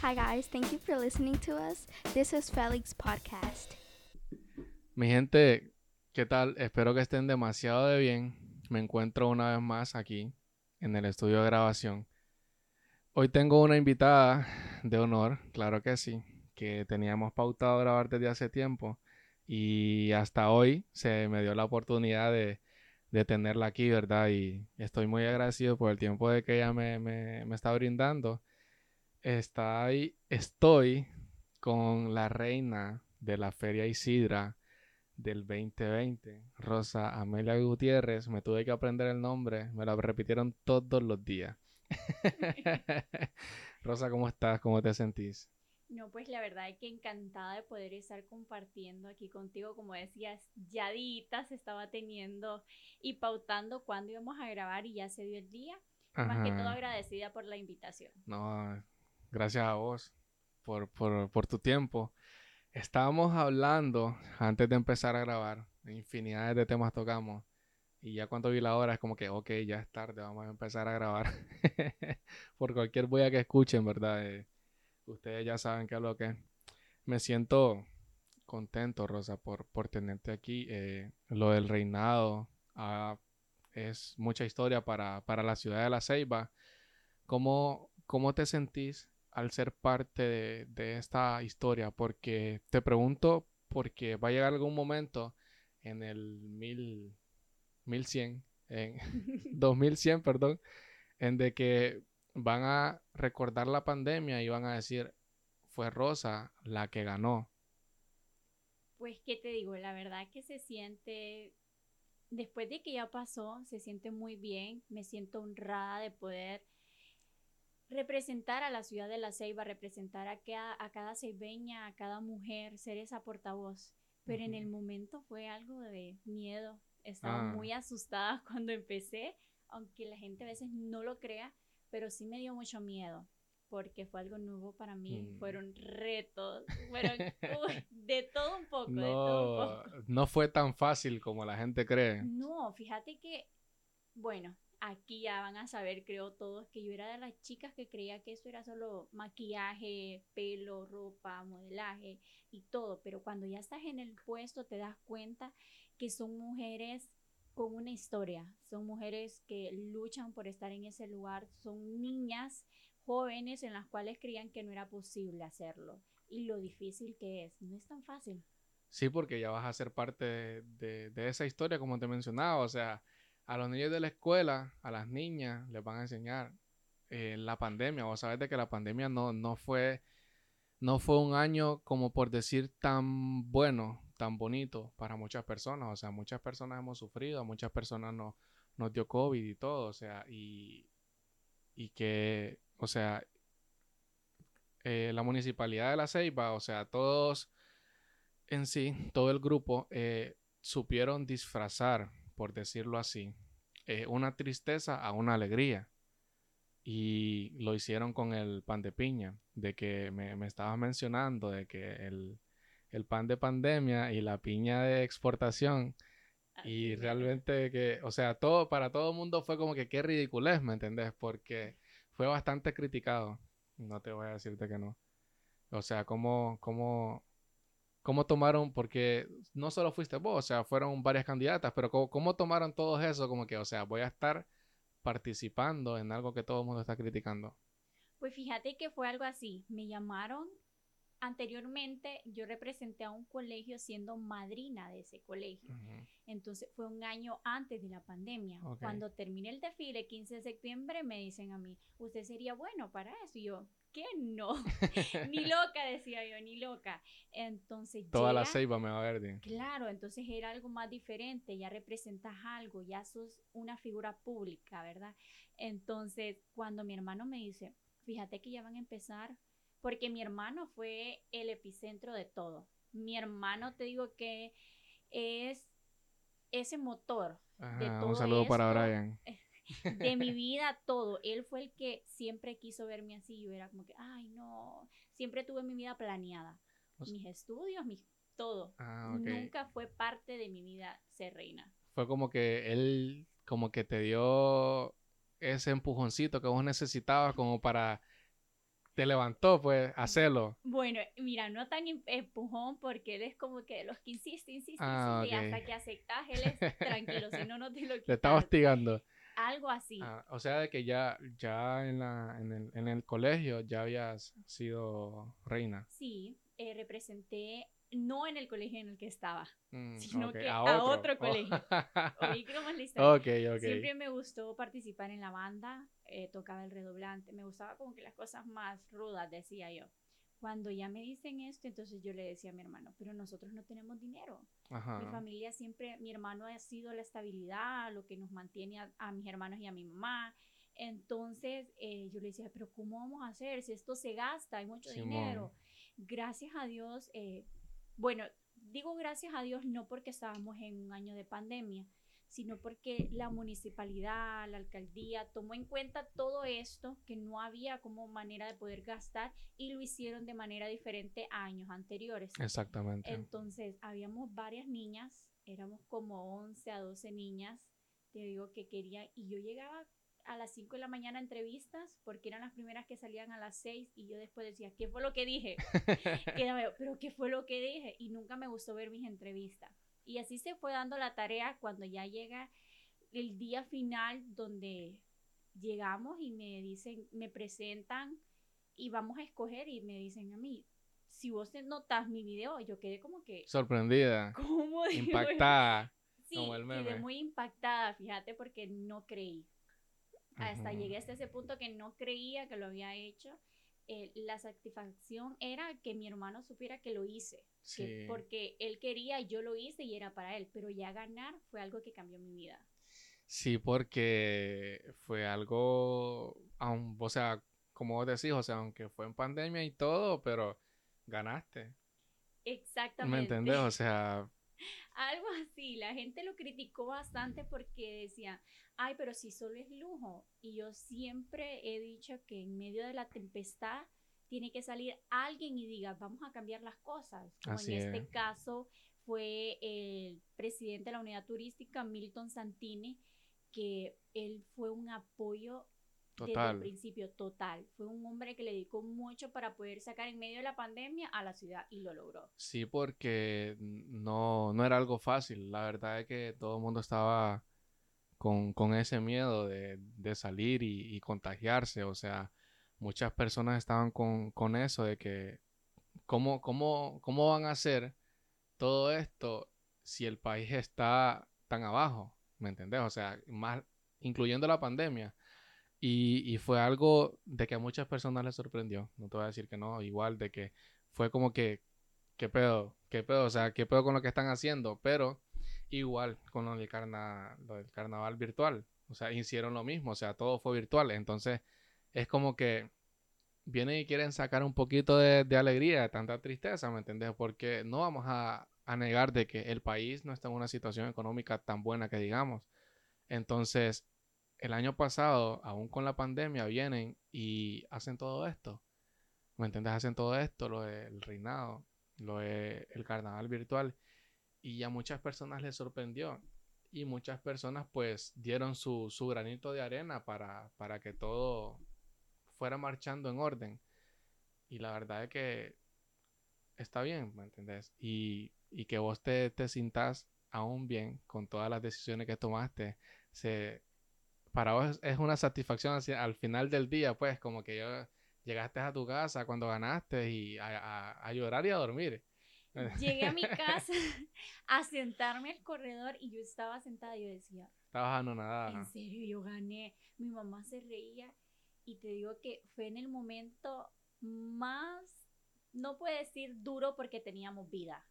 Hi, guys. Thank you for listening to us. This is Felix Podcast. Mi gente, ¿qué tal? Espero que estén demasiado de bien. Me encuentro una vez más aquí en el estudio de grabación. Hoy tengo una invitada de honor, claro que sí, que teníamos pautado grabar desde hace tiempo y hasta hoy se me dio la oportunidad de, de tenerla aquí, ¿verdad? Y estoy muy agradecido por el tiempo de que ella me, me, me está brindando. Está ahí, estoy con la reina de la Feria Isidra del 2020, Rosa Amelia Gutiérrez. Me tuve que aprender el nombre, me lo repitieron todos los días. Rosa, ¿cómo estás? ¿Cómo te sentís? No, pues la verdad es que encantada de poder estar compartiendo aquí contigo. Como decías, ya se estaba teniendo y pautando cuándo íbamos a grabar y ya se dio el día. Más que todo agradecida por la invitación. No, gracias a vos por, por, tu tiempo. Estábamos hablando antes de empezar a grabar, infinidades de temas tocamos. Y ya cuando vi la hora es como que, ok, ya es tarde, vamos a empezar a grabar. Por cualquier boya que escuchen, ¿verdad? Eh, ustedes ya saben qué es lo que Me siento contento, Rosa, por, por tenerte aquí. Eh, lo del reinado ah, es mucha historia para, para, la ciudad de La Ceiba. ¿Cómo, cómo te sentís al ser parte de, de, esta historia? Porque te pregunto, porque va a llegar algún momento en el mil 1100, en 2100, perdón, en de que van a recordar la pandemia y van a decir, fue Rosa la que ganó. Pues, ¿qué te digo? La verdad que se siente, después de que ya pasó, se siente muy bien, me siento honrada de poder representar a la ciudad de La Ceiba, representar a cada, a cada ceibeña, a cada mujer, ser esa portavoz. Pero en el momento fue algo de miedo, estaba ah. muy asustada cuando empecé, aunque la gente a veces no lo crea, pero sí me dio mucho miedo porque fue algo nuevo para mí, mm. fueron retos, fueron de todo un poco, no, de todo un poco. No fue tan fácil como la gente cree. No, fíjate que, bueno, aquí ya van a saber, creo todos, que yo era de las chicas que creía que eso era solo maquillaje, pelo, ropa, modelaje y todo, pero cuando ya estás en el puesto te das cuenta que son mujeres con una historia, son mujeres que luchan por estar en ese lugar, son niñas jóvenes en las cuales creían que no era posible hacerlo. Y lo difícil que es, no es tan fácil. Sí, porque ya vas a ser parte de, de, esa historia, como te mencionaba, o sea, a los niños de la escuela, a las niñas, les van a enseñar eh, la pandemia, o sabes de que la pandemia no, no fue no fue un año como por decir tan bueno tan bonito para muchas personas. O sea, muchas personas hemos sufrido, muchas personas no, nos dio COVID y todo. O sea, y, y que, o sea, eh, la municipalidad de La Ceiba, o sea, todos en sí, todo el grupo, eh, supieron disfrazar, por decirlo así, eh, una tristeza a una alegría. Y lo hicieron con el pan de piña, de que me, me estabas mencionando, de que el, el pan de pandemia y la piña de exportación. y realmente que, o sea, todo, para todo el mundo fue como que qué ridiculez, ¿me entendés? Porque fue bastante criticado. No te voy a decirte que no. O sea, cómo, cómo, cómo tomaron, porque no solo fuiste vos, o sea, fueron varias candidatas, pero cómo, cómo tomaron todo eso, como que, o sea, voy a estar participando en algo que todo el mundo está criticando. Pues fíjate que fue algo así. Me llamaron anteriormente yo representé a un colegio siendo madrina de ese colegio. Entonces fue un año antes de la pandemia. Cuando terminé el desfile, 15 de septiembre, me dicen a mí, usted sería bueno para eso. Y yo, ¿qué no? ni loca, decía yo, ni loca. Entonces Toda la ceiba me va a ver. Claro, entonces era algo más diferente, ya representas algo, ya sos una figura pública, ¿verdad? Entonces, cuando mi hermano me dice, fíjate que ya van a empezar porque mi hermano fue el epicentro de todo. Mi hermano, te digo que es ese motor de todo. Un saludo para Brian. De mi vida, todo. Él fue el que siempre quiso verme así. Yo era como que, ay, no. Siempre tuve mi vida planeada. mis estudios, mis todo. Ah, Nunca fue parte de mi vida ser reina. Fue como que él, como que te dio ese empujoncito que vos necesitabas como para te levantó, pues, hacerlo. Bueno, mira, no tan em, empujón porque él es como que los que insiste, insiste, Ah, insiste, hasta que aceptas, él es tranquilo, si no, no te lo Te está quitas. hostigando. Algo así. Ah, o sea, de que ya, ya en, la, en, el, en el colegio ya habías sido reina. Sí, eh, representé, no en el colegio en el que estaba, Mm, Sino que a otro colegio. Oí la historia. ok. Siempre me gustó participar en la banda, eh, tocaba el redoblante, me gustaba como que las cosas más rudas, decía yo. Cuando ya me dicen esto, entonces yo le decía a mi hermano, pero nosotros no tenemos dinero. Mi Ajá. familia siempre, mi hermano ha sido la estabilidad, lo que nos mantiene a, a mis hermanos y a mi mamá. Entonces eh, yo le decía, pero ¿cómo vamos a hacer si esto se gasta? Hay mucho Simón. dinero. Gracias a Dios, eh, bueno, digo gracias a Dios no porque estábamos en un año de pandemia, sino porque la municipalidad, la alcaldía tomó en cuenta todo esto, que no había como manera de poder gastar y lo hicieron de manera diferente a años anteriores. Exactamente. Entonces, habíamos varias niñas, éramos como 11 a 12 niñas, te digo que querían, y yo llegaba a las 5 de la mañana a entrevistas, porque eran las primeras que salían a las 6, y yo después decía, ¿qué fue lo que dije? Quedaba pero ¿qué fue lo que dije? Y nunca me gustó ver mis entrevistas. Y así se fue dando la tarea cuando ya llega el día final donde llegamos y me dicen, me presentan y vamos a escoger y me dicen a mí, si vos notas mi video, yo quedé como que, Sorprendida, ¿cómo impactada. Sí, como el quedé muy impactada, fíjate, porque no creí. Hasta llegué hasta ese punto que no creía que lo había hecho. Eh, la satisfacción era que mi hermano supiera que lo hice, que- Sí. porque él quería, yo lo hice y era para él, pero ya ganar fue algo que cambió mi vida. Sí, porque fue algo, aun- o sea, como vos decís, o sea, aunque fue en pandemia y todo, pero ganaste. Exactamente. ¿Me entendés? O sea, Algo así, la gente lo criticó bastante porque decía, ay, pero si solo es lujo. Y yo siempre he dicho que en medio de la tempestad tiene que salir alguien y diga, vamos a cambiar las cosas. Como Así en este es. caso fue el presidente de la unidad turística, Milton Santini, que él fue un apoyo desde el total. principio total. Fue un hombre que le dedicó mucho para poder sacar en medio de la pandemia a la ciudad y lo logró. Sí, porque no, no era algo fácil. La verdad es que todo el mundo estaba con, con ese miedo de, de salir y, y contagiarse. O sea, muchas personas estaban con, con eso de que ¿cómo, cómo, cómo van a hacer todo esto si el país está tan abajo? ¿Me entendés? O sea, más incluyendo la pandemia. Y, fue algo de que a muchas personas les sorprendió. No te voy a decir que no, igual de que fue como que ¿qué pedo? ¿Qué pedo? O sea, ¿qué pedo con lo que están haciendo? Pero igual con lo del, carna- lo del carnaval virtual. O sea, hicieron lo mismo, o sea, todo fue virtual. Entonces, es como que vienen y quieren sacar un poquito de, alegría de tanta tristeza, ¿me entiendes? Porque no vamos a negar de que el país no está en una situación económica tan buena que digamos. Entonces, el año pasado, aún con la pandemia, vienen y hacen todo esto. ¿Me entiendes? Hacen todo esto, lo del reinado, lo del carnaval virtual. Y a muchas personas les sorprendió. Y muchas personas pues dieron su, su granito de arena para, para que todo fuera marchando en orden. Y la verdad es que está bien, ¿me entendés? Y, y que vos te, te sintas aún bien con todas las decisiones que tomaste. Se, para vos es una satisfacción hacia- al final del día, pues, como que yo llegaste a tu casa cuando ganaste y a, a- a llorar y a dormir. Llegué a mi casa a sentarme al corredor y yo estaba sentada y yo decía, Estabas anonadada. en serio, yo gané. Mi mamá se reía y te digo que fue en el momento más, no puedo decir duro porque teníamos vida,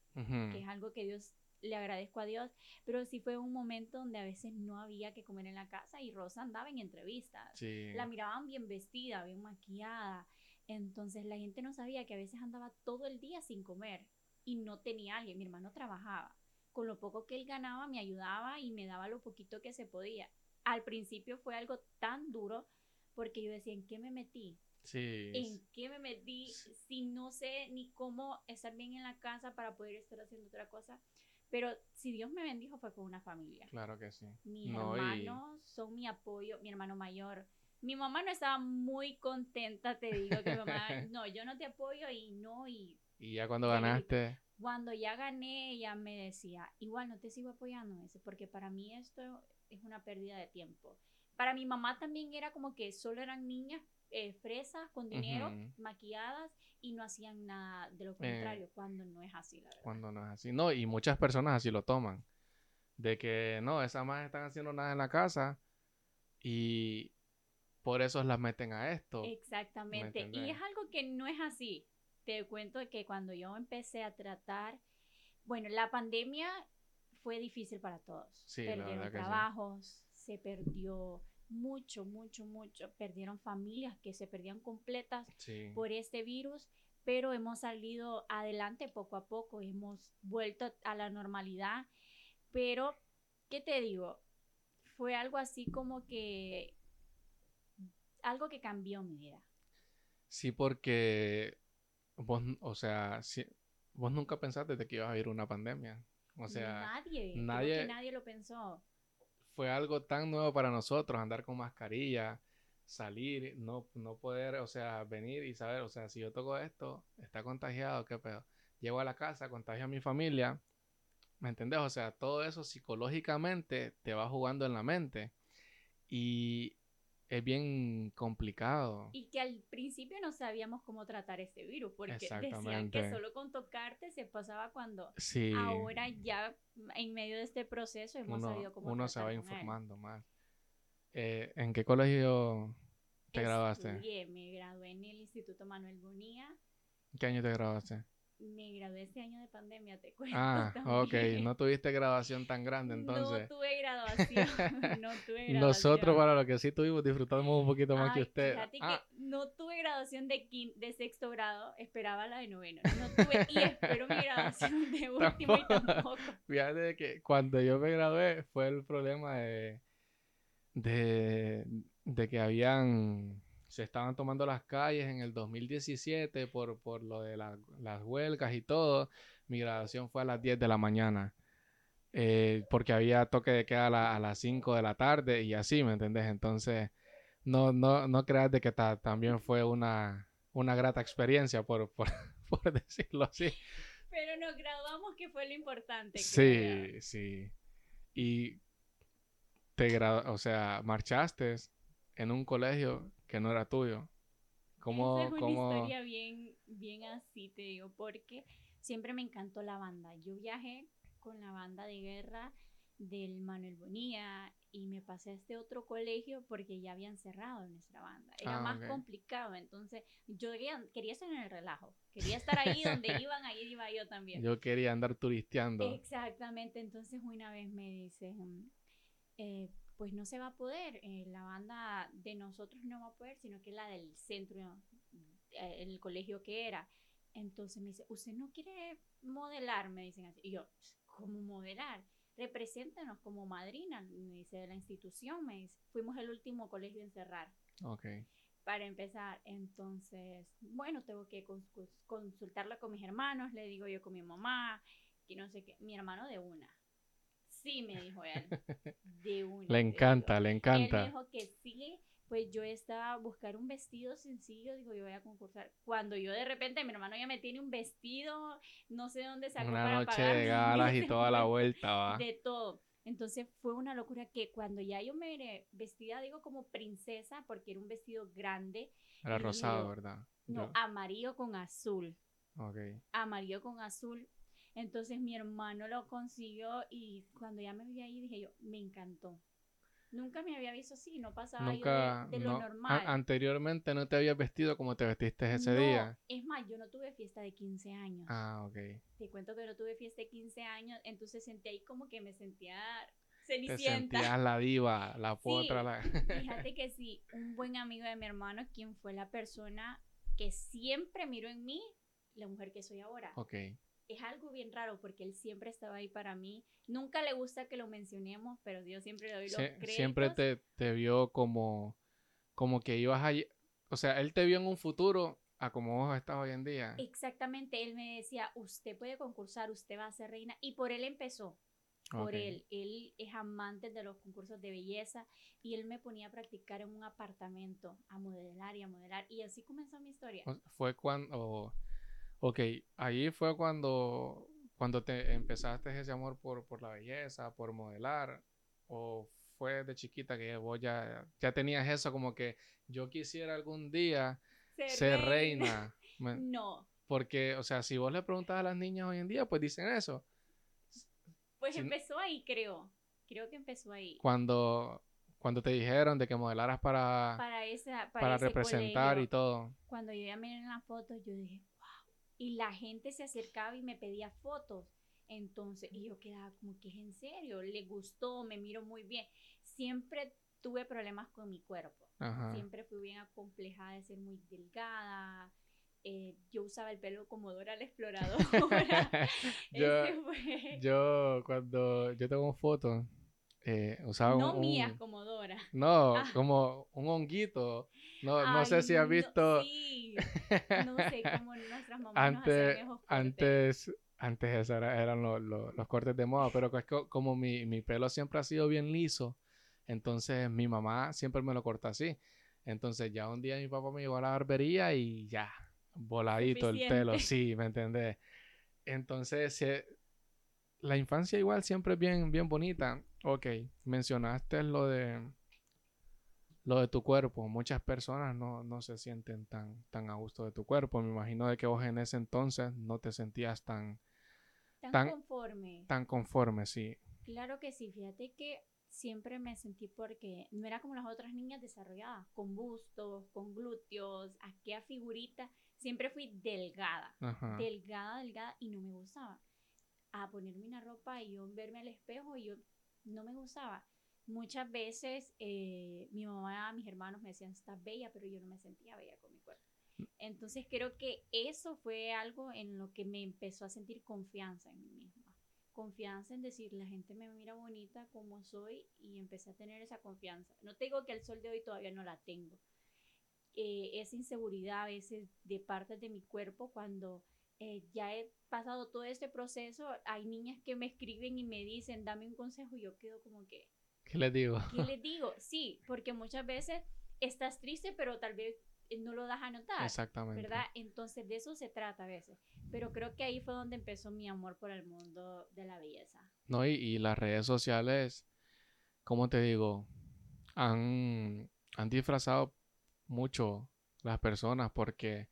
que es algo que Dios le agradezco a Dios, pero sí fue un momento donde a veces no había que comer en la casa y Rosa andaba en entrevistas. Sí. La miraban bien vestida, bien maquillada. Entonces la gente no sabía que a veces andaba todo el día sin comer y no tenía alguien. Mi hermano trabajaba. Con lo poco que él ganaba me ayudaba y me daba lo poquito que se podía. Al principio fue algo tan duro porque yo decía, ¿en qué me metí? Sí. ¿En qué me metí si no sé ni cómo estar bien en la casa para poder estar haciendo otra cosa? Pero si Dios me bendijo fue con una familia. Claro que sí. Mis No, y- hermanos son mi apoyo, mi hermano mayor Mi mamá no estaba muy contenta, te digo, que mi mamá, no, yo no te apoyo y no, y Y ya cuando ganaste, cuando ya gané, ella me decía, igual no te sigo apoyando, dice, porque para mí esto es una pérdida de tiempo. Para mi mamá también era como que solo eran niñas eh, fresas, con dinero, Ujú. maquilladas, y no hacían nada de lo Eh, contrario, cuando no es así, la verdad. cuando no es así. No, y muchas personas así lo toman. De que no, esas más están haciendo nada en la casa y por eso las meten a esto. Exactamente. Y es algo que no es así. Te cuento que cuando yo empecé a tratar, bueno, la pandemia fue difícil para todos. Sí, Perdieron sí. trabajos, se perdió mucho, mucho, mucho. Perdieron familias que se perdían completas Sí. por este virus, pero hemos salido adelante poco a poco, hemos vuelto a la normalidad. Pero, ¿qué te digo? Fue algo así como que algo que cambió mi vida. Sí, porque vos, o sea, vos nunca pensaste de que ibas a vivir una pandemia. O sea, nadie, nadie- nadie lo pensó. Fue algo tan nuevo para nosotros, andar con mascarilla, salir, no, no poder, o sea, venir y saber, o sea, si yo toco esto, está contagiado, qué pedo. Llego a la casa, contagio a mi familia, ¿me entendés? O sea, todo eso psicológicamente te va jugando en la mente y es bien complicado. Y que al principio no sabíamos cómo tratar este virus, porque decían que solo con tocarte se pasaba cuando Sí, ahora ya en medio de este proceso hemos uno, sabido cómo uno se va con él. informando más. Eh, ¿En qué colegio te graduaste? Estudié, me gradué en el Instituto Manuel Bonilla. ¿Qué año te graduaste? Me gradué este año de pandemia, te cuento. Ah, ok. también. No tuviste graduación tan grande entonces. No tuve graduación. no tuve graduación. Nosotros, para lo que sí tuvimos, disfrutamos un poquito más que usted. Fíjate Ah, que no tuve graduación de, quin- de sexto grado, esperaba la de noveno. No tuve y espero mi graduación de último y Tampoco. tampoco. fíjate que cuando yo me gradué fue el problema de, de, de que habían, se estaban tomando las calles en el 2017 por, por lo de la- las huelgas y todo. Mi graduación fue a las 10 de la mañana. eh, porque había toque de queda a, la- a las 5 de la tarde y así, ¿me entendés? Entonces, no, no, no creas de que ta- también fue una, una grata experiencia, por, por, por decirlo así. Pero nos graduamos, que fue lo importante. Sí, sí. Y te o sea, marchaste en un colegio que no era tuyo. yo. ¿Cómo, Esa es una cómo- historia bien, bien así, te digo, porque siempre me encantó la banda. Yo viajé con la banda de guerra del Manuel Bonilla y me pasé a este otro colegio porque ya habían cerrado nuestra banda. Era Ah, más complicado, entonces yo quería, quería estar en el relajo. Quería estar ahí donde iban, ahí iba yo también. Yo quería andar turisteando. Exactamente, entonces una vez me dice, mm, eh, pues no se va a poder, eh, la banda de nosotros no va a poder, sino que la del centro, eh, el colegio que era. Entonces me dice, ¿usted no quiere modelar? Me dicen así. Y yo, ¿cómo modelar? Represéntanos como madrina, me dice de la institución, me dice. Fuimos el último colegio en cerrar Ok. para empezar. Entonces, bueno, tengo que cons- cons- consultarla con mis hermanos, le digo yo con mi mamá, que no sé qué. Mi hermano de una. Sí, me dijo él. De una. Le encanta, le Él me encanta. dijo que sí, pues yo estaba a buscar un vestido sencillo, digo, yo voy a concursar. Cuando yo de repente, mi hermano ya me tiene un vestido, no sé dónde sacó Una para noche de galas y toda la vuelta, va. de todo. Entonces fue una locura que cuando ya yo me iré vestida, digo como princesa, porque era un vestido grande, Era rosado, yo- ¿verdad? no, Yo- amarillo con azul, Ok. amarillo con azul. Entonces mi hermano lo consiguió y cuando ya me vi ahí dije yo, me encantó. Nunca me había visto así, no pasaba Nunca, yo de, de lo no, normal. anteriormente no te habías vestido como te vestiste ese No, día. Es más, yo no tuve fiesta de 15 años. Ah, ok. Te cuento que no tuve fiesta de 15 años, entonces sentí ahí como que me sentía Te cenicienta. sentías la diva, la potra, la... Fíjate que sí, un buen amigo de mi hermano, quien fue la persona que siempre miró en mí, la mujer que soy ahora. ok. Es algo bien raro porque él siempre estaba ahí para mí. Nunca le gusta que lo mencionemos, pero yo siempre le doy los Sie- créditos. siempre te, te vio como, como que ibas a... O sea, él te vio en un futuro a como vos estás hoy en día. Exactamente, él me decía, usted puede concursar, usted va a ser reina. Y por él empezó. por él. Él es amante de los concursos de belleza y él me ponía a practicar en un apartamento, a modelar y a modelar. Y así comenzó mi historia. Fue cuando, ok, ahí fue cuando, cuando te empezaste ese amor por, por la belleza, por modelar, o fue de chiquita que vos ya, ya tenías eso como que yo quisiera algún día ser reina. No, Porque, o sea, si vos le preguntas a las niñas hoy en día, pues dicen eso. pues empezó ahí, creo. Creo que empezó ahí. Cuando, cuando te dijeron de que modelaras para, Para, esa, para, para ese representar colegio. y todo. Cuando yo ya miré en las fotos, yo dije. Y la gente se acercaba y me pedía fotos. Entonces, y yo quedaba como que es en serio, le gustó, me miro muy bien. Siempre tuve problemas con mi cuerpo. Ajá. Siempre fui bien acomplejada de ser muy delgada. Eh, yo usaba el pelo como Dora la exploradora. yo, fue- yo, cuando yo tengo fotos, eh, usaba no un, mías un- como Dora. No, Ah. como un honguito. No, no sé si has visto. sí. No sé cómo nuestras mamás nos antes, cortes. antes, antes era- eran los, los- los cortes de moda, pero es que como mi, mi pelo siempre ha sido bien liso, entonces mi mamá siempre me lo corta así. Entonces ya un día mi papá me llevó a la barbería y ya, voladito el pelo, sí, ¿me entendés? Entonces, la infancia igual siempre es bien, bien bonita. Ok, mencionaste lo de lo de tu cuerpo. Muchas personas no, no se sienten tan, tan a gusto de tu cuerpo. Me imagino de que vos en ese entonces no te sentías tan, Tan, tan- conforme. tan conforme, sí. Claro que sí, fíjate que siempre me sentí porque no era como las otras niñas desarrolladas, con bustos, con glúteos, aquella figurita. Siempre fui delgada, Ajá. delgada, delgada y no me gustaba. A ponerme una ropa y yo verme al espejo y yo no me gustaba. Muchas veces eh, mi mamá, mis hermanos me decían, estás bella, pero yo no me sentía bella con mi cuerpo. Entonces creo que eso fue algo en lo que me empezó a sentir confianza en mí misma. Confianza en decir, la gente me mira bonita como soy y empecé a tener esa confianza. No te digo que al sol de hoy todavía no la tengo. Eh, esa inseguridad a veces de partes de mi cuerpo cuando eh, ya he pasado todo este proceso, hay niñas que me escriben y me dicen, dame un consejo y yo quedo como que, ¿Qué les digo? ¿qué les digo? Sí, porque muchas veces estás triste, pero tal vez eh, no lo das a notar. Exactamente. ¿verdad? Entonces de eso se trata a veces. Pero creo que ahí fue donde empezó mi amor por el mundo de la belleza. No, y, y las redes sociales, como te digo, han, han disfrazado mucho las personas porque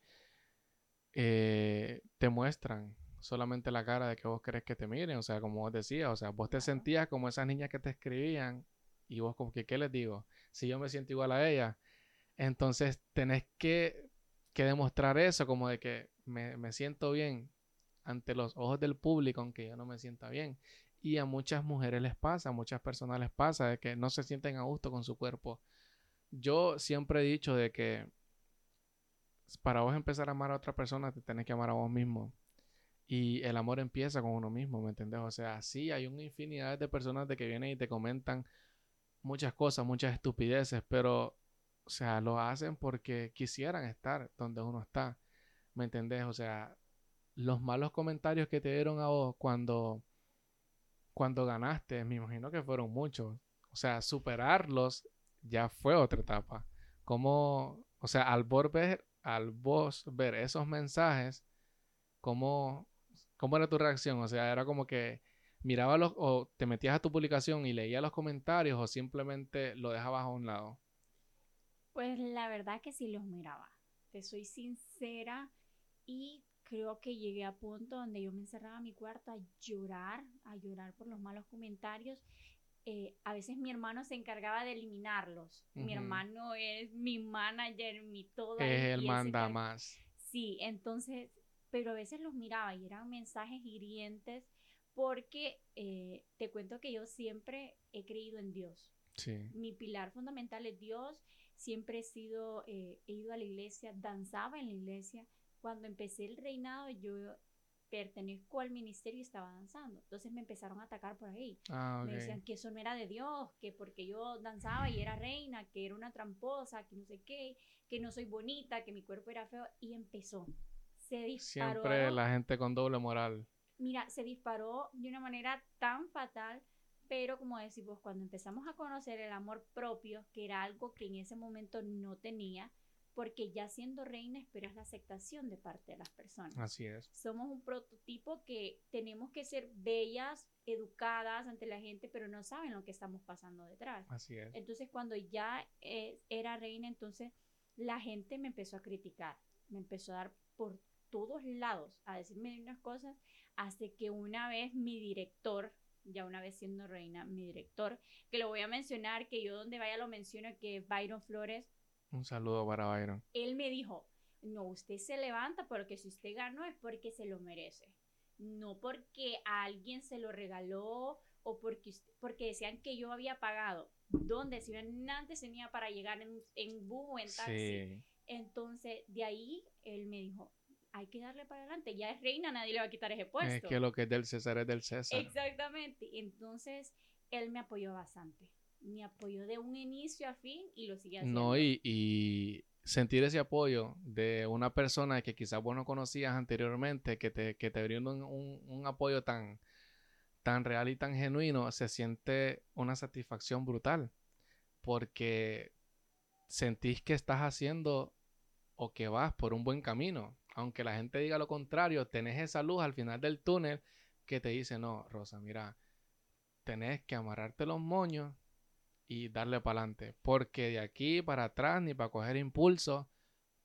eh, te muestran solamente la cara de que vos querés que te miren, o sea, como vos decías, o sea, vos te sentías como esas niñas que te escribían y vos como que, ¿qué les digo? Si yo me siento igual a ella, entonces tenés que, que demostrar eso, como de que me, me siento bien ante los ojos del público, aunque yo no me sienta bien. Y a muchas mujeres les pasa, a muchas personas les pasa de que no se sienten a gusto con su cuerpo. Yo siempre he dicho de que para vos empezar a amar a otra persona, te tenés que amar a vos mismo. Y el amor empieza con uno mismo, ¿me entendés? O sea, sí, hay una infinidad de personas de que vienen y te comentan muchas cosas, muchas estupideces, pero, o sea, lo hacen porque quisieran estar donde uno está, ¿me entendés? O sea, los malos comentarios que te dieron a vos cuando, cuando ganaste, me imagino que fueron muchos. O sea, superarlos ya fue otra etapa. Como, o sea, al vos ver, al vos ver esos mensajes, ¿cómo, ¿cómo era tu reacción? O sea, era como que miraba los, o te metías a tu publicación y leías los comentarios o simplemente lo dejabas a un lado. Pues la verdad que sí los miraba. Te soy sincera y creo que llegué a punto donde yo me encerraba en mi cuarto a llorar, a llorar por los malos comentarios. Eh, a veces mi hermano se encargaba de eliminarlos. Mi hermano es mi manager, mi todo. Es el manda más. Sí, entonces, pero a veces los miraba y eran mensajes hirientes porque eh, te cuento que yo siempre he creído en Dios. Sí. Mi pilar fundamental es Dios. Siempre he sido, eh, he ido a la iglesia, danzaba en la iglesia. Cuando empecé el reinado, yo pertenezco al ministerio y estaba danzando. Entonces me empezaron a atacar por ahí. Ah. Me decían que eso no era de Dios, que porque yo danzaba y era reina, que era una tramposa, que no sé qué, que no soy bonita, que mi cuerpo era feo. Y empezó. Se disparó. Siempre la gente con doble moral. Mira, se disparó de una manera tan fatal Pero como decís vos, cuando empezamos a conocer el amor propio, que era algo que en ese momento no tenía, porque ya siendo reina esperas la aceptación de parte de las personas. Así es. Somos un prototipo que tenemos que ser bellas, educadas ante la gente, pero no saben lo que estamos pasando detrás. Así es. Entonces cuando ya eh, era reina, entonces la gente me empezó a criticar, me empezó a dar por todos lados, a decirme unas cosas, hasta que una vez mi director, ya una vez siendo reina, mi director, que lo voy a mencionar, que yo donde vaya lo menciono, que Byron Flores, Un saludo para Byron. él me dijo, no, usted se levanta porque si usted ganó es porque se lo merece, no porque a alguien se lo regaló o porque, porque decían que yo había pagado. ¿Dónde? Si yo antes tenía para llegar en, en bus o en taxi. Sí. Entonces, de ahí él me dijo, hay que darle para adelante, ya es reina, nadie le va a quitar ese puesto. Es que lo que es del César es del César. Exactamente. Entonces, él me apoyó bastante. Me apoyó de un inicio a fin y lo sigue haciendo. No, y, y sentir ese apoyo de una persona que quizás vos no conocías anteriormente, que te, que te brindó un, un- un apoyo tan, tan real y tan genuino, se siente una satisfacción brutal. Porque sentís que estás haciendo o que vas por un buen camino. Aunque la gente diga lo contrario, tenés esa luz al final del túnel que te dice, no, Rosa, mira, tenés que amarrarte los moños y darle para adelante. Porque de aquí para atrás ni para coger impulso,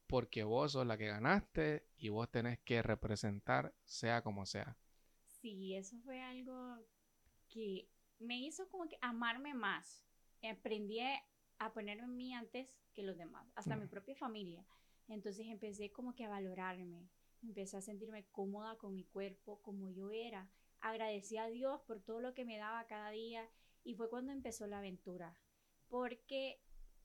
porque vos sos la que ganaste y vos tenés que representar sea como sea. Sí, eso fue algo que me hizo como que amarme más. Aprendí a ponerme en mí antes que los demás, hasta mi propia familia. Entonces empecé como que a valorarme, empecé a sentirme cómoda con mi cuerpo, como yo era. Agradecí a Dios por todo lo que me daba cada día y fue cuando empezó la aventura. Porque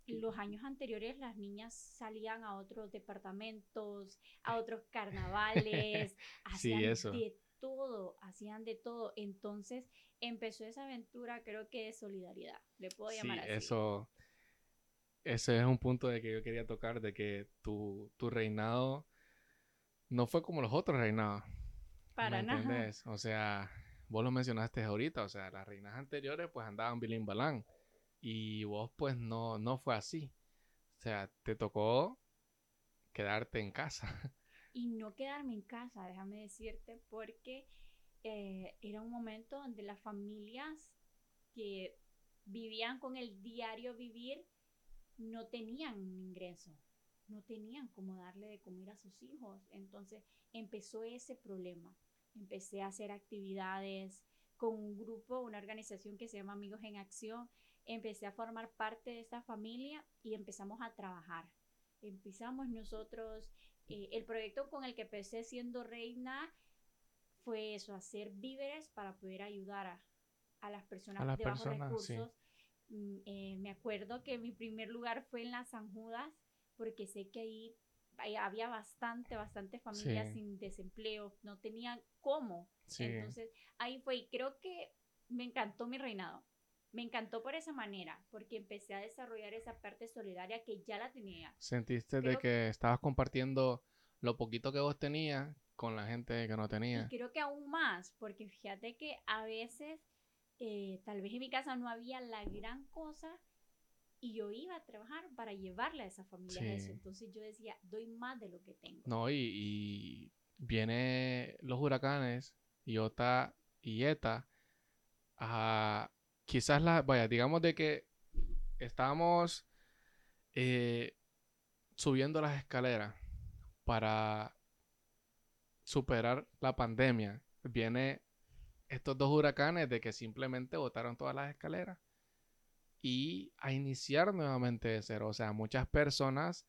los años anteriores las niñas salían a otros departamentos, a otros carnavales, Sí, hacían eso. de todo, hacían de todo. Entonces empezó esa aventura, creo que de solidaridad, le puedo Sí, llamar así. eso. Ese es un punto de que yo quería tocar, de que tu, tu reinado no fue como los otros reinados. Para ¿me nada. entendés? O sea, vos lo mencionaste ahorita, o sea, las reinas anteriores pues andaban bilín balán y vos pues no, no fue así. O sea, te tocó quedarte en casa. Y no quedarme en casa, déjame decirte, porque eh, era un momento donde las familias que vivían con el diario vivir no tenían ingreso, no tenían cómo darle de comer a sus hijos. Entonces empezó ese problema. Empecé a hacer actividades con un grupo, una organización que se llama Amigos en Acción. Empecé a formar parte de esta familia y empezamos a trabajar. Empezamos nosotros, eh, el proyecto con el que empecé siendo reina fue eso, hacer víveres para poder ayudar a, a las personas A las de bajos personas, recursos. Mm, eh, me acuerdo que mi primer lugar fue en las San Judas, porque sé que ahí había bastante, bastante familias Sí. sin desempleo, no tenían cómo. Sí. Entonces ahí fue y creo que me encantó mi reinado. Me encantó por esa manera, porque empecé a desarrollar esa parte solidaria que ya la tenía. Sentiste de creo- que estabas compartiendo lo poquito que vos tenías con la gente que no tenía. Y creo que aún más, porque fíjate que a veces, eh, tal vez en mi casa no había la gran cosa y yo iba a trabajar para llevarle a esa familia Sí. eso. Entonces yo decía, doy más de lo que tengo. No, y, y viene los huracanes, Iota y Eta, a quizás la, vaya, digamos de que estábamos eh, subiendo las escaleras para superar la pandemia. Viene estos dos huracanes de que simplemente botaron todas las escaleras y a iniciar nuevamente de cero. O sea, muchas personas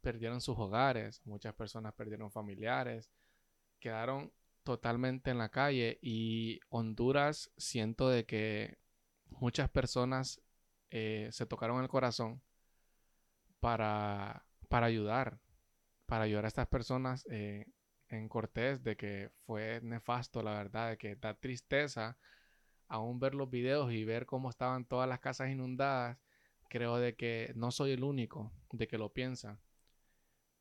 perdieron sus hogares, muchas personas perdieron familiares, quedaron totalmente en la calle y Honduras siento de que muchas personas eh, se tocaron el corazón para, para ayudar, para ayudar a estas personas eh, en Cortés, de que fue nefasto, la verdad, de que da tristeza aún ver los videos y ver cómo estaban todas las casas inundadas, creo de que no soy el único de que lo piensa,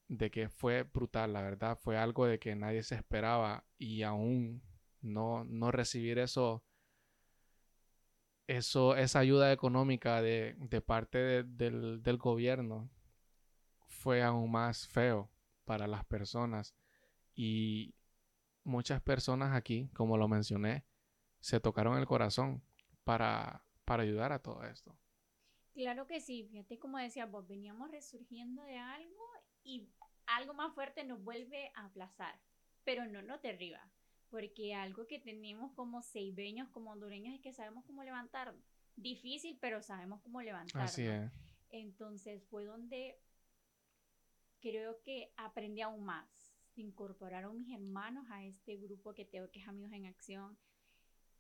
de que fue brutal, la verdad, fue algo de que nadie se esperaba y aún no, no recibir eso eso, esa ayuda económica de, de parte de- del, del gobierno fue aún más feo para las personas. Y muchas personas aquí, como lo mencioné, se tocaron el corazón para, para ayudar a todo esto. Claro que sí, fíjate como decía vos, veníamos resurgiendo de algo y algo más fuerte nos vuelve a aplazar, pero no nos derriba, porque algo que tenemos como seibeños, como hondureños, es que sabemos cómo levantarnos. Difícil, pero sabemos cómo levantarnos. Así es. Entonces fue donde creo que aprendí aún más. Se incorporaron mis hermanos a este grupo que tengo que es Amigos en Acción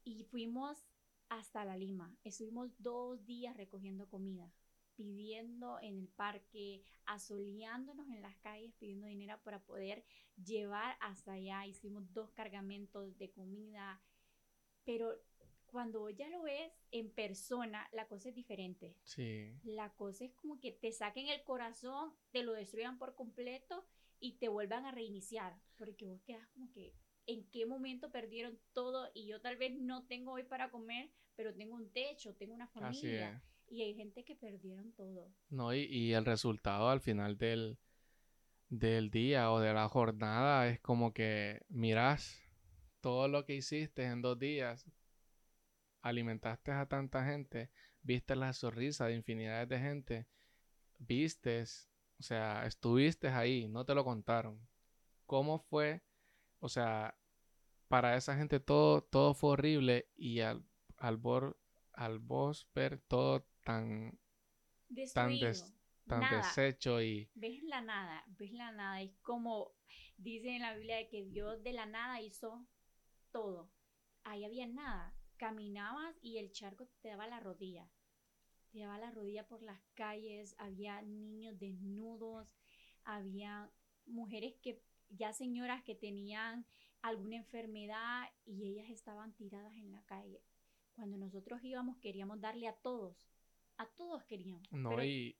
y fuimos hasta la Lima. Estuvimos dos días recogiendo comida, pidiendo en el parque, asoleándonos en las calles, pidiendo dinero para poder llevar hasta allá. Hicimos dos cargamentos de comida, pero cuando ya lo ves en persona, la cosa es diferente. Sí. La cosa es como que te saquen el corazón, te lo destruyan por completo y te vuelvan a reiniciar. Porque vos quedas como que, ¿en qué momento perdieron todo? Y yo tal vez no tengo hoy para comer, pero tengo un techo, tengo una familia. Y hay gente que perdieron todo. No, y, y el resultado al final del, del día o de la jornada es como que miras todo lo que hiciste en dos días, alimentaste a tanta gente, viste la sonrisa de infinidades de gente, vistes, o sea, estuviste ahí, no te lo contaron. ¿Cómo fue? O sea, para esa gente todo, todo fue horrible y al, al, bor- al vos ver todo tan Destruido. des- tan nada. deshecho y Ves la nada, ves la nada. Es como dice en la Biblia de que Dios de la nada hizo todo. Ahí había nada. Caminabas y el charco te daba la rodilla. Te daba la rodilla por las calles. Había niños desnudos. Había mujeres que, ya señoras que tenían alguna enfermedad y ellas estaban tiradas en la calle. Cuando nosotros íbamos queríamos darle a todos. A todos queríamos. no pero y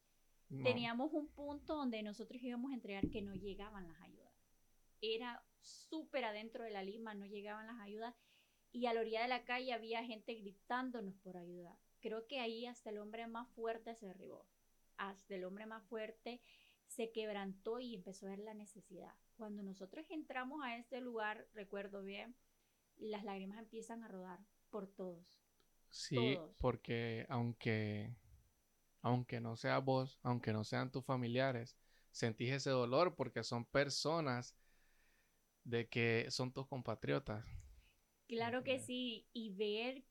no. teníamos un punto donde nosotros íbamos a entregar que no llegaban las ayudas. Era súper adentro de la Lima, no llegaban las ayudas y a la orilla de la calle había gente gritándonos por ayuda. Creo que ahí hasta el hombre más fuerte se derribó. Hasta el hombre más fuerte se quebrantó y empezó a ver la necesidad. Cuando nosotros entramos a este lugar, recuerdo bien, las lágrimas empiezan a rodar por todos. Sí, todos. porque aunque aunque no sea vos, aunque no sean tus familiares, sentís ese dolor porque son personas de que son tus compatriotas. Claro que sí, y ver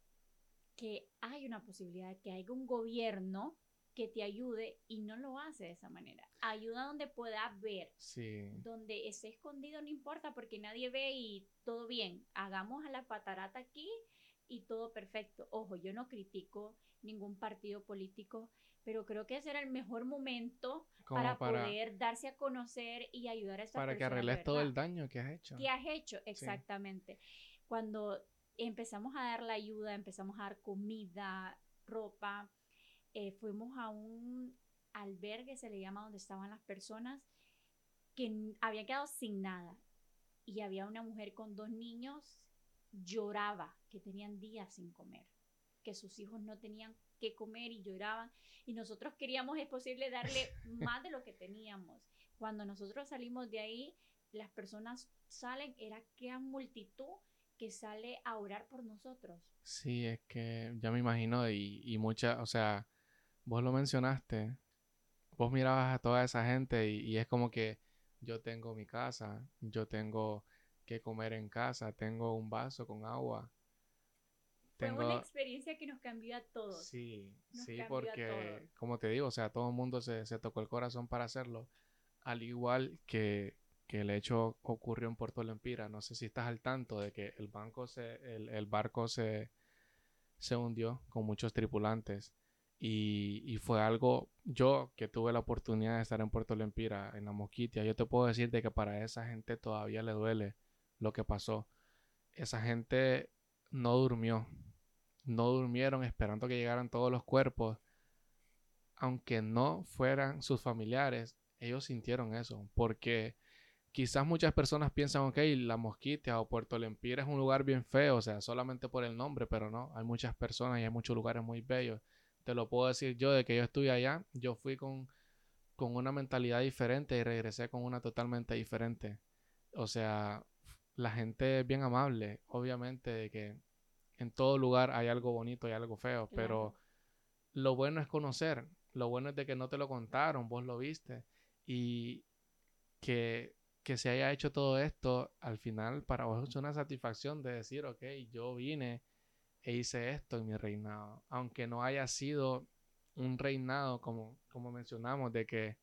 que hay una posibilidad, que hay un gobierno que te ayude y no lo hace de esa manera. Ayuda donde pueda ver, Sí, donde esté escondido no importa porque nadie ve y todo bien. Hagamos a la patarata aquí y todo perfecto. Ojo, yo no critico ningún partido político, pero creo que ese era el mejor momento para, para, poder darse a conocer y ayudar a estas para que arregles todo el daño que has hecho. ¿Qué has hecho? Exactamente. Cuando empezamos a dar la ayuda, empezamos a dar comida, ropa, eh, fuimos a un albergue, se le llama, donde estaban las personas que habían quedado sin nada. Y había una mujer con dos niños, lloraba, que tenían días sin comer, que sus hijos no tenían que comer y lloraban. Y nosotros queríamos, es posible, darle más de lo que teníamos. Cuando nosotros salimos de ahí, las personas salen, era que multitud que sale a orar por nosotros. Sí, es que ya me imagino y, y mucha, o sea, vos lo mencionaste, vos mirabas a toda esa gente y, y es como que yo tengo mi casa, yo tengo que comer en casa, tengo un vaso con agua. Fue una Tengo, experiencia que nos cambió a todos. sí, nos sí, porque como te digo, o sea, todo el mundo se, se tocó el corazón para hacerlo, al igual que, que el hecho ocurrió en Puerto Lempira. No sé si estás al tanto de que el banco se, el, el barco se, se hundió con muchos tripulantes. Y, fue algo, yo que tuve la oportunidad de estar en Puerto Lempira, en la Mosquitia, yo te puedo decir de que para esa gente todavía le duele lo que pasó. Esa gente no durmió, no durmieron esperando que llegaran todos los cuerpos. Aunque no fueran sus familiares, ellos sintieron eso, porque quizás muchas personas piensan, ok, La Mosquita o Puerto Lempira es un lugar bien feo, o sea, solamente por el nombre, pero no, hay muchas personas y hay muchos lugares muy bellos. Te lo puedo decir yo, de que yo estuve allá, yo fui con, con una mentalidad diferente y regresé con una totalmente diferente. O sea, la gente es bien amable, obviamente, de que en todo lugar hay algo bonito y algo feo, pero lo bueno es conocer, lo bueno es de que no te lo contaron, vos lo viste y que, que se haya hecho todo esto, al final para vos es una satisfacción de decir, ok, yo vine e hice esto en mi reinado, aunque no haya sido un reinado como, como mencionamos, de que,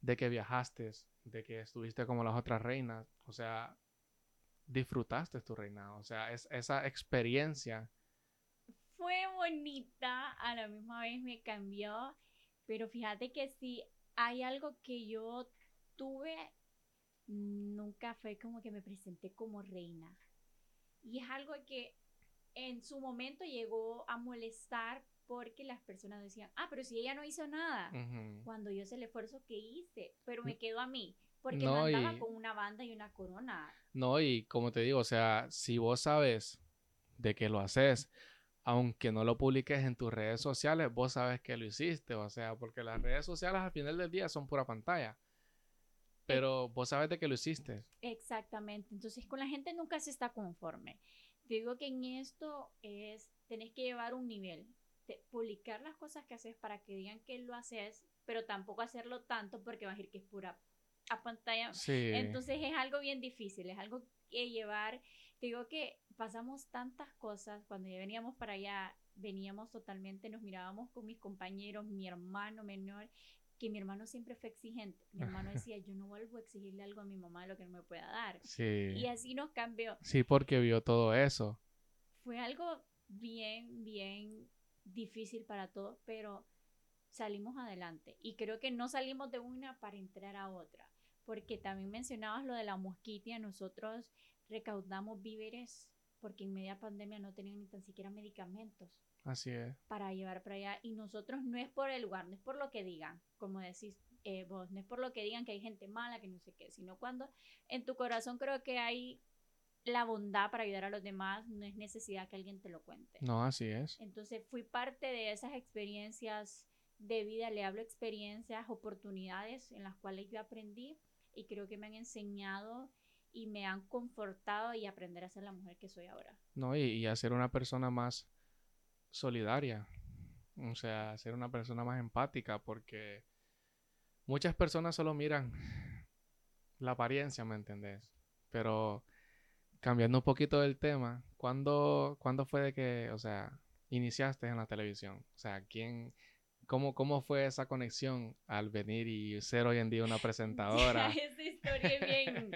de que viajaste, de que estuviste como las otras reinas, o sea, disfrutaste tu reinado, o sea, es, esa experiencia. Fue bonita, a la misma vez me cambió, pero fíjate que si hay algo que yo tuve, nunca fue como que me presenté como reina. Y es algo que en su momento llegó a molestar porque las personas decían, ah, pero si ella no hizo nada, cuando yo hice el esfuerzo que hice, pero me quedó a mí, porque no, andaba con una banda y una corona. No, y como te digo, o sea, si vos sabes de que lo haces, aunque no lo publiques en tus redes sociales, vos sabes que lo hiciste, o sea, porque las redes sociales al final del día son pura pantalla. Pero vos sabes de que lo hiciste. Exactamente. Entonces, con la gente nunca se está conforme. Digo que en esto es, tenés que llevar un nivel publicar las cosas que haces para que digan que lo haces, pero tampoco hacerlo tanto porque va a decir que es pura a pantalla. Entonces es algo bien difícil, es algo que llevar. digo que pasamos tantas cosas cuando ya veníamos para allá, veníamos totalmente, nos mirábamos con mis compañeros, mi hermano menor, que mi hermano siempre fue exigente. Mi hermano decía, yo no vuelvo a exigirle algo a mi mamá de lo que no me pueda dar. Y así nos cambió. Sí, porque vio todo eso. Fue algo bien, bien difícil para todos, pero salimos adelante. Y creo que no salimos de una para entrar a otra, porque también mencionabas lo de la mosquitia, nosotros recaudamos víveres porque en media pandemia no tenían ni tan siquiera medicamentos. Así es. Para llevar para allá. Y nosotros no es por el lugar, no es por lo que digan, como decís eh, vos, no es por lo que digan que hay gente mala, que no sé qué, sino cuando en tu corazón creo que hay la bondad para ayudar a los demás no es necesidad que alguien te lo cuente. No, así es. Entonces fui parte de esas experiencias de vida, le hablo experiencias, oportunidades en las cuales yo aprendí y creo que me han enseñado y me han confortado y aprender a ser la mujer que soy ahora. No, y, y a ser una persona más solidaria, o sea, ser una persona más empática, porque muchas personas solo miran la apariencia, ¿me entendés? Pero cambiando un poquito del tema, ¿cuándo, ¿cuándo fue de que, o sea, iniciaste en la televisión? O sea, ¿quién, cómo, cómo fue esa conexión al venir y ser hoy en día una presentadora? Ya, esa historia bien,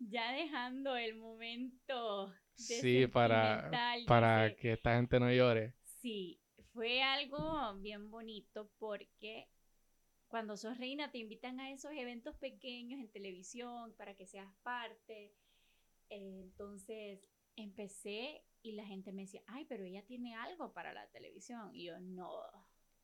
ya dejando el momento Sí, para, para que esta gente no llore. Sí, fue algo bien bonito porque cuando sos reina te invitan a esos eventos pequeños en televisión para que seas parte entonces empecé y la gente me decía, ay, pero ella tiene algo para la televisión. Y yo, no,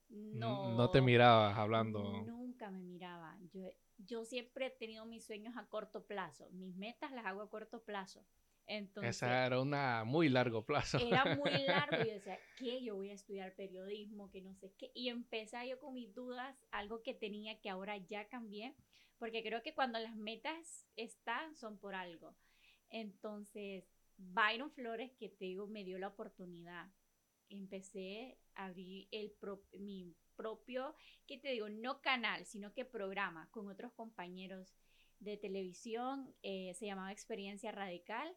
no. No te mirabas hablando. Nunca me miraba. Yo, yo siempre he tenido mis sueños a corto plazo. Mis metas las hago a corto plazo. Entonces, Esa era una muy largo plazo. Era muy largo. Y yo decía, ¿qué? Yo voy a estudiar periodismo, que no sé qué. Y empecé yo con mis dudas, algo que tenía que ahora ya cambié. Porque creo que cuando las metas están, son por algo. Entonces, Byron Flores, que te digo, me dio la oportunidad. Empecé a abrir el mi propio, que te digo, no canal, sino que programa con otros compañeros de televisión. Eh, se llamaba Experiencia Radical.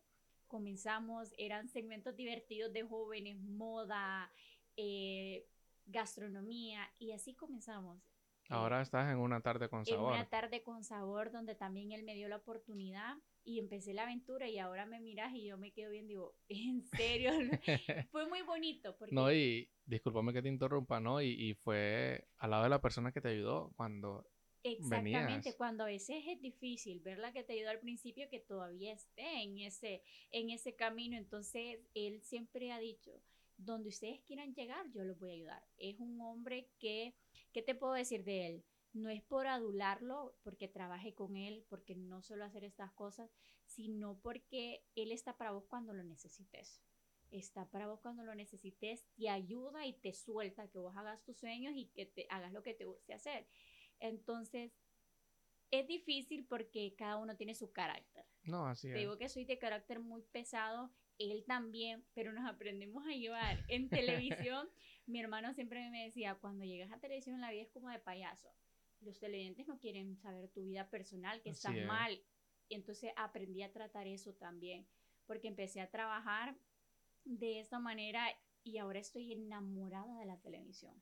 Comenzamos, eran segmentos divertidos de jóvenes, moda, eh, gastronomía, y así comenzamos. Ahora estás en una tarde con sabor. En una tarde con sabor, donde también él me dio la oportunidad y empecé la aventura y ahora me miras y yo me quedo bien, digo, en serio, fue muy bonito. Porque... No, y discúlpame que te interrumpa, ¿no? Y, y, fue al lado de la persona que te ayudó cuando... Exactamente, cuando a veces es difícil ver la que te ayudó al principio que todavía esté en ese, en ese camino, entonces él siempre ha dicho, donde ustedes quieran llegar, yo los voy a ayudar. Es un hombre que, ¿qué te puedo decir de él? no es por adularlo, porque trabaje con él, porque no suelo hacer estas cosas, sino porque él está para vos cuando lo necesites. Está para vos cuando lo necesites, te ayuda y te suelta que vos hagas tus sueños y que te hagas lo que te guste hacer. Entonces, es difícil porque cada uno tiene su carácter. No, así Te es. digo que soy de carácter muy pesado, él también, pero nos aprendemos a llevar. En televisión, mi hermano siempre me decía, cuando llegas a televisión la vida es como de payaso. Los televidentes no quieren saber tu vida personal, que Así estás es. mal. Y entonces aprendí a tratar eso también, porque empecé a trabajar de esta manera y ahora estoy enamorada de la televisión.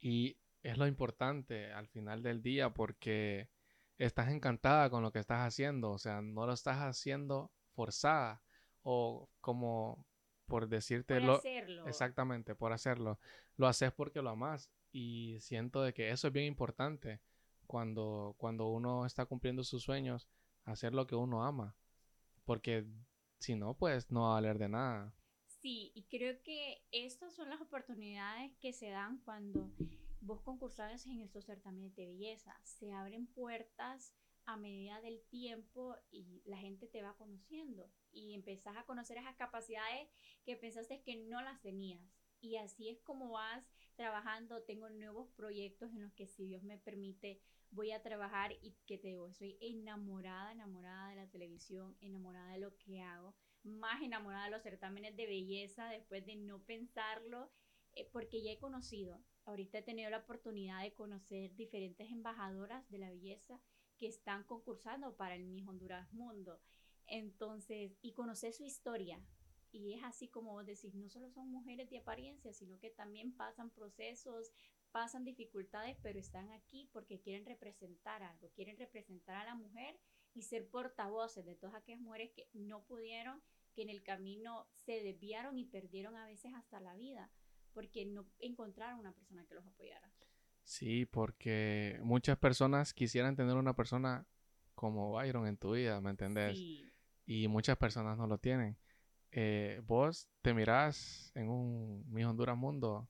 Y es lo importante al final del día porque estás encantada con lo que estás haciendo, o sea, no lo estás haciendo forzada o como por decirte Por lo hacerlo. exactamente, por hacerlo. Lo haces porque lo amas y siento de que eso es bien importante cuando cuando uno está cumpliendo sus sueños, hacer lo que uno ama, porque si no pues no va a valer de nada. Sí, y creo que estas son las oportunidades que se dan cuando vos concursabas en estos certámenes de belleza. Se abren puertas a medida del tiempo y la gente te va conociendo y empezás a conocer esas capacidades que pensaste que no las tenías. Y así es como vas trabajando. Tengo nuevos proyectos en los que si Dios me permite voy a trabajar y que te digo, estoy enamorada, enamorada de la televisión, enamorada de lo que hago más enamorada de los certámenes de belleza después de no pensarlo, eh, porque ya he conocido, ahorita he tenido la oportunidad de conocer diferentes embajadoras de la belleza que están concursando para el Miss Honduras Mundo. Entonces, y conocer su historia. Y es así como vos decís, no solo son mujeres de apariencia, sino que también pasan procesos, pasan dificultades, pero están aquí porque quieren representar algo, quieren representar a la mujer y ser portavoces de todas aquellas mujeres que no pudieron, que en el camino se desviaron y perdieron a veces hasta la vida, porque no encontraron una persona que los apoyara. Sí, porque muchas personas quisieran tener una persona como Byron en tu vida, ¿me entendés? Sí. Y muchas personas no lo tienen. Eh, ¿Vos te mirás en un Miss Honduras Mundo?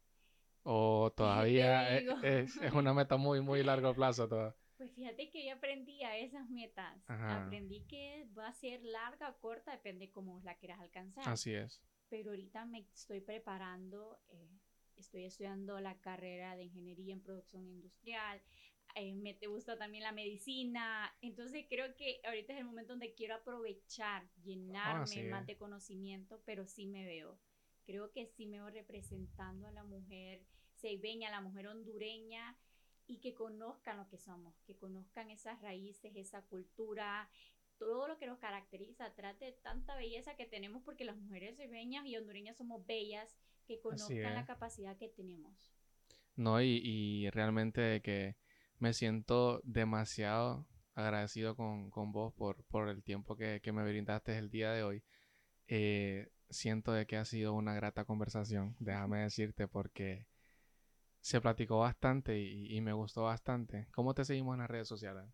¿O todavía es, es una meta muy, muy largo plazo? Pues fíjate que yo aprendí a esas metas. Ajá. Aprendí que va a ser larga o corta, depende cómo la quieras alcanzar. Así es. Pero ahorita me estoy preparando, eh, estoy estudiando la carrera de ingeniería en producción industrial. eh, me te gusta también la medicina. Entonces creo que ahorita es el momento donde quiero aprovechar, llenarme sí. más de conocimiento, pero sí me veo. Creo que sí me veo representando a la mujer ceibeña, a la mujer hondureña y que conozcan lo que somos, que conozcan esas raíces, esa cultura, todo lo que nos caracteriza atrás de tanta belleza que tenemos, porque las mujeres ceibeñas y hondureñas somos bellas, que conozcan la capacidad que tenemos. No, y, y realmente que me siento demasiado agradecido con, con vos por, por el tiempo que, que me brindaste el día de hoy. Eh, siento de que ha sido una grata conversación, déjame decirte, porque se platicó bastante y, y me gustó bastante. ¿Cómo te seguimos en las redes sociales?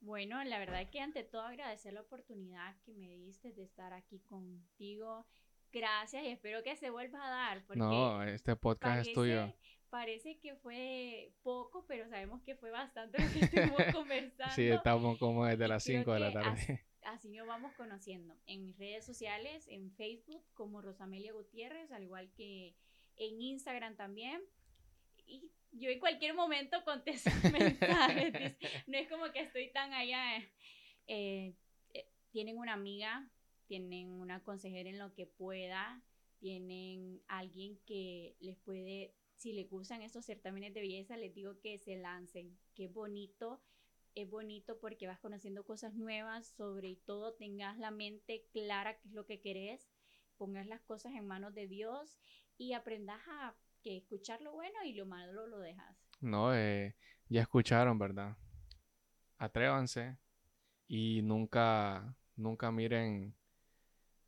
Bueno, la verdad que ante todo agradecer la oportunidad que me diste de estar aquí contigo. Gracias y espero que se vuelva a dar. Porque No, este podcast es tuyo. Parece que fue poco, pero sabemos que fue bastante lo que estuvimos conversando. Sí, estamos como desde Y las creo 5 de la tarde. Así nos vamos conociendo en mis redes sociales, en Facebook como Rosamelia Gutiérrez, al igual que en Instagram también. Y yo en cualquier momento contesto mensajes. No es como que estoy tan allá. eh. Eh, eh, tienen una amiga, tienen una consejera en lo que pueda, tienen alguien que les puede, si les gustan estos certámenes de belleza, les digo que se lancen. Qué bonito es bonito porque vas conociendo cosas nuevas, sobre todo tengas la mente clara qué es lo que querés, pongas las cosas en manos de Dios y aprendas a que escuchar lo bueno y lo malo lo dejas. No, eh, ya escucharon, ¿verdad? Atrévanse y nunca, nunca miren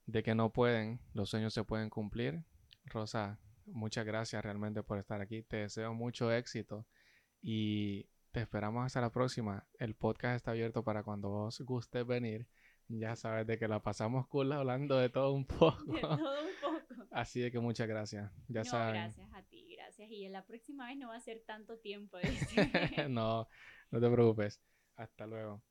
de que no pueden, los sueños se pueden cumplir. Rosa, muchas gracias realmente por estar aquí. Te deseo mucho éxito y te esperamos hasta la próxima. El podcast está abierto para cuando vos gustes venir. Ya sabes de que la pasamos cool hablando de todo un poco. De todo un poco. Así de que muchas gracias. Ya no, saben. gracias a ti, gracias. y la próxima vez no va a ser tanto tiempo. no, no te preocupes. Hasta luego.